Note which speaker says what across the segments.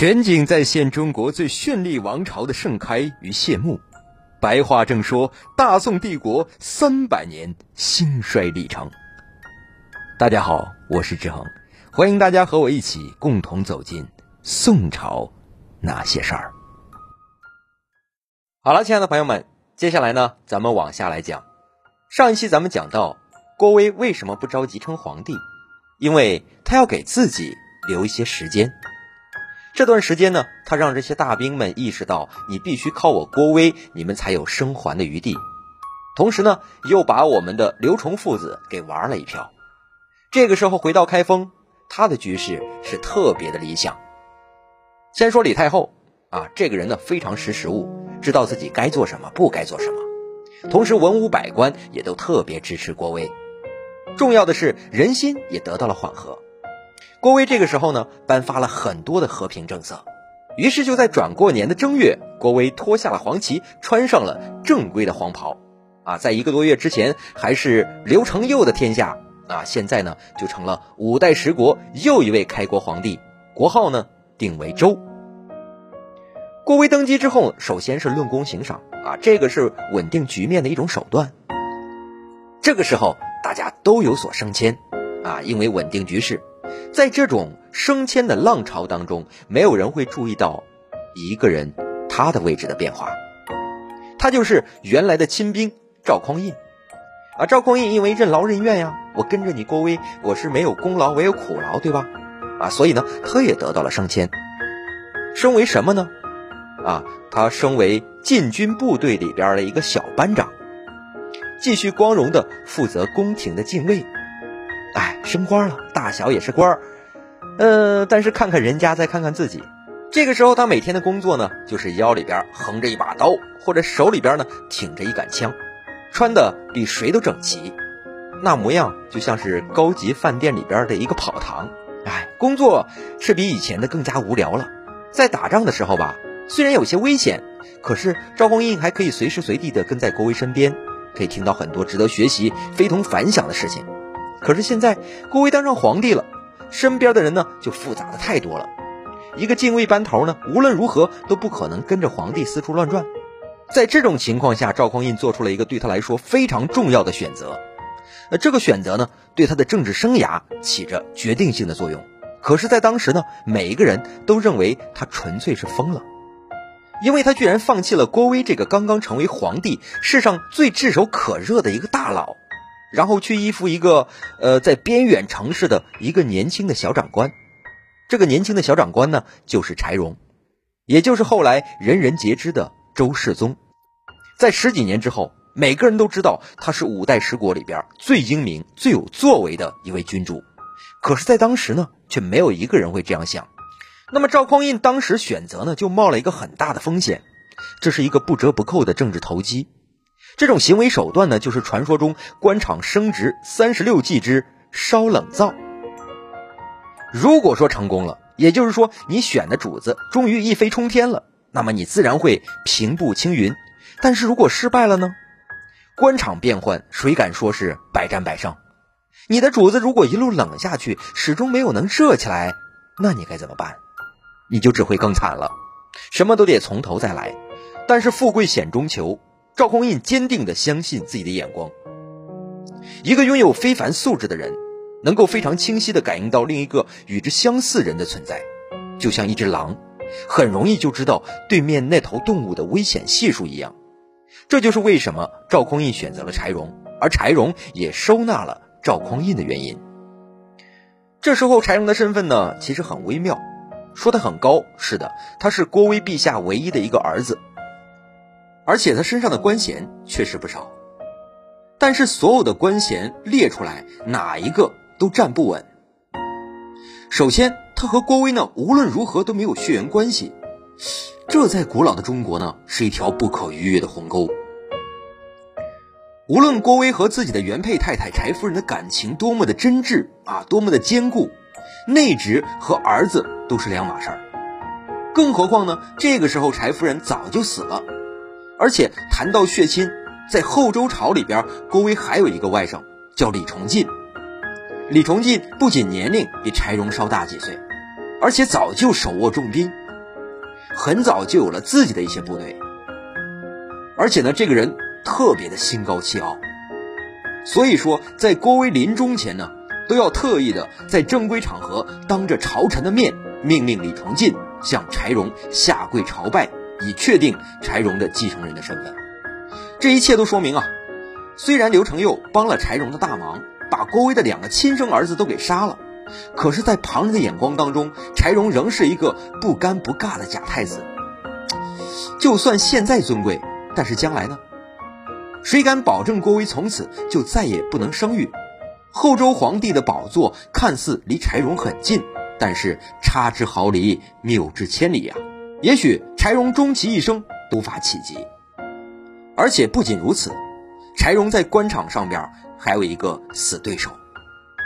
Speaker 1: 全景再现中国最绚丽王朝的盛开与谢幕，白话正说大宋帝国三百年兴衰历程。大家好，我是志恒，欢迎大家和我一起共同走进宋朝那些事儿。好了，亲爱的朋友们，接下来呢，咱们往下来讲。上一期咱们讲到，郭威为什么不着急称皇帝？因为他要给自己留一些时间。这段时间呢，他让这些大兵们意识到，你必须靠我郭威，你们才有生还的余地。同时呢，又把我们的刘崇父子给玩了一票。这个时候回到开封，他的局势是特别的理想。先说李太后啊，这个人呢非常识时务，知道自己该做什么，不该做什么。同时，文武百官也都特别支持郭威。重要的是，人心也得到了缓和。郭威这个时候呢，颁发了很多的和平政策，于是就在转过年的正月，郭威脱下了黄旗，穿上了正规的黄袍，啊，在一个多月之前还是刘承佑的天下，啊，现在呢就成了五代十国又一位开国皇帝，国号呢定为周。郭威登基之后，首先是论功行赏，啊，这个是稳定局面的一种手段。这个时候大家都有所升迁，啊，因为稳定局势。在这种升迁的浪潮当中，没有人会注意到一个人他的位置的变化，他就是原来的亲兵赵匡胤啊。赵匡胤因为任劳任怨呀，我跟着你郭威，我是没有功劳，唯有苦劳，对吧？啊，所以呢，他也得到了升迁，升为什么呢？啊，他升为禁军部队里边的一个小班长，继续光荣的负责宫廷的禁卫。哎，升官了，大小也是官儿，呃，但是看看人家，再看看自己，这个时候他每天的工作呢，就是腰里边横着一把刀，或者手里边呢挺着一杆枪，穿的比谁都整齐，那模样就像是高级饭店里边的一个跑堂。哎，工作是比以前的更加无聊了。在打仗的时候吧，虽然有些危险，可是赵匡胤还可以随时随地的跟在郭威身边，可以听到很多值得学习、非同凡响的事情。可是现在郭威当上皇帝了，身边的人呢就复杂的太多了。一个禁卫班头呢，无论如何都不可能跟着皇帝四处乱转。在这种情况下，赵匡胤做出了一个对他来说非常重要的选择。那这个选择呢，对他的政治生涯起着决定性的作用。可是，在当时呢，每一个人都认为他纯粹是疯了，因为他居然放弃了郭威这个刚刚成为皇帝、世上最炙手可热的一个大佬。然后去依附一个，呃，在边远城市的一个年轻的小长官，这个年轻的小长官呢，就是柴荣，也就是后来人人皆知的周世宗。在十几年之后，每个人都知道他是五代十国里边最英明、最有作为的一位君主。可是，在当时呢，却没有一个人会这样想。那么，赵匡胤当时选择呢，就冒了一个很大的风险，这是一个不折不扣的政治投机。这种行为手段呢，就是传说中官场升职三十六计之烧冷灶。如果说成功了，也就是说你选的主子终于一飞冲天了，那么你自然会平步青云。但是如果失败了呢？官场变换，谁敢说是百战百胜？你的主子如果一路冷下去，始终没有能热起来，那你该怎么办？你就只会更惨了，什么都得从头再来。但是富贵险中求。赵匡胤坚定地相信自己的眼光。一个拥有非凡素质的人，能够非常清晰地感应到另一个与之相似人的存在，就像一只狼，很容易就知道对面那头动物的危险系数一样。这就是为什么赵匡胤选择了柴荣，而柴荣也收纳了赵匡胤的原因。这时候柴荣的身份呢，其实很微妙，说的很高，是的，他是郭威陛下唯一的一个儿子。而且他身上的官衔确实不少，但是所有的官衔列出来，哪一个都站不稳。首先，他和郭威呢，无论如何都没有血缘关系，这在古老的中国呢，是一条不可逾越的鸿沟。无论郭威和自己的原配太太柴夫人的感情多么的真挚啊，多么的坚固，内侄和儿子都是两码事儿。更何况呢，这个时候柴夫人早就死了。而且谈到血亲，在后周朝里边，郭威还有一个外甥叫李崇进。李崇进不仅年龄比柴荣稍大几岁，而且早就手握重兵，很早就有了自己的一些部队，而且呢，这个人特别的心高气傲，所以说在郭威临终前呢，都要特意的在正规场合当着朝臣的面命令李崇进向柴荣下跪朝拜，以确定柴荣的继承人的身份。这一切都说明啊，虽然刘承佑帮了柴荣的大忙，把郭威的两个亲生儿子都给杀了。可是，在旁人的眼光当中，柴荣仍是一个不尴不尬的假太子。就算现在尊贵，但是将来呢？谁敢保证郭威从此就再也不能生育？后周皇帝的宝座看似离柴荣很近，但是差之毫厘，谬之千里呀！也许柴荣终其一生都发企及。而且不仅如此，柴荣在官场上边还有一个死对手。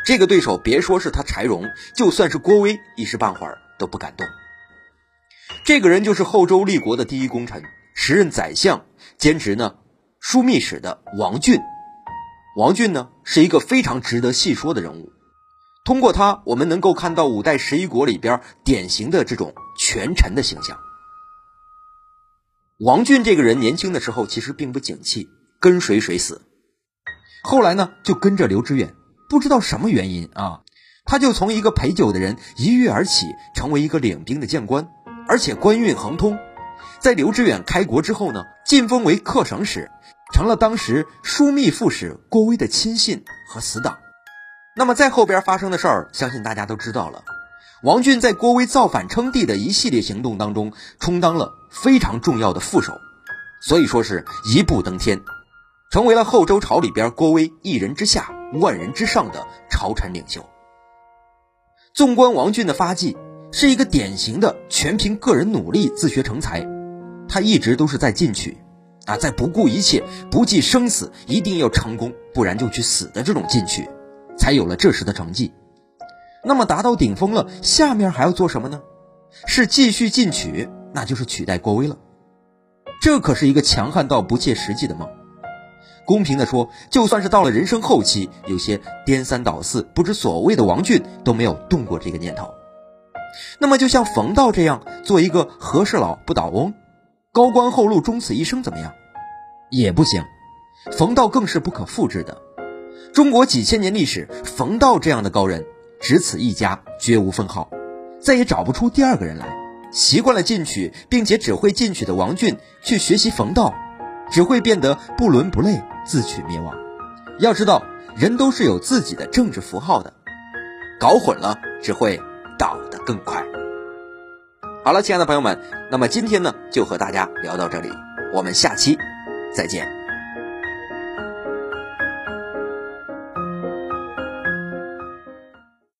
Speaker 1: 这个对手别说是他柴荣，就算是郭威，一时半会儿都不敢动。这个人就是后周立国的第一功臣，时任宰相，兼职呢枢密使的王俊。王俊呢是一个非常值得细说的人物。通过他，我们能够看到五代十一国里边典型的这种权臣的形象。王俊这个人年轻的时候其实并不景气，跟谁谁死。后来呢，就跟着刘知远。不知道什么原因啊，他就从一个陪酒的人一跃而起，成为一个领兵的将官，而且官运亨通。在刘知远开国之后呢，晋封为客省使，成了当时枢密副使郭威的亲信和死党。那么在后边发生的事儿，相信大家都知道了。王俊在郭威造反称帝的一系列行动当中，充当了非常重要的副手，所以说是一步登天。成为了后周朝里边郭威一人之下、万人之上的朝臣领袖。纵观王俊的发迹，是一个典型的全凭个人努力自学成才。他一直都是在进取，啊，在不顾一切、不计生死，一定要成功，不然就去死的这种进取，才有了这时的成绩。那么达到顶峰了，下面还要做什么呢？是继续进取，那就是取代郭威了。这可是一个强悍到不切实际的梦。公平的说，就算是到了人生后期，有些颠三倒四、不知所谓的王俊都没有动过这个念头。那么，就像冯道这样做一个和事佬不倒翁，高官厚禄终此一生，怎么样？也不行。冯道更是不可复制的。中国几千年历史，冯道这样的高人只此一家，绝无分号，再也找不出第二个人来。习惯了进取，并且只会进取的王俊去学习冯道，只会变得不伦不类。自取灭亡。要知道，人都是有自己的政治符号的，搞混了只会倒得更快。好了，亲爱的朋友们，那么今天呢，就和大家聊到这里，我们下期再见。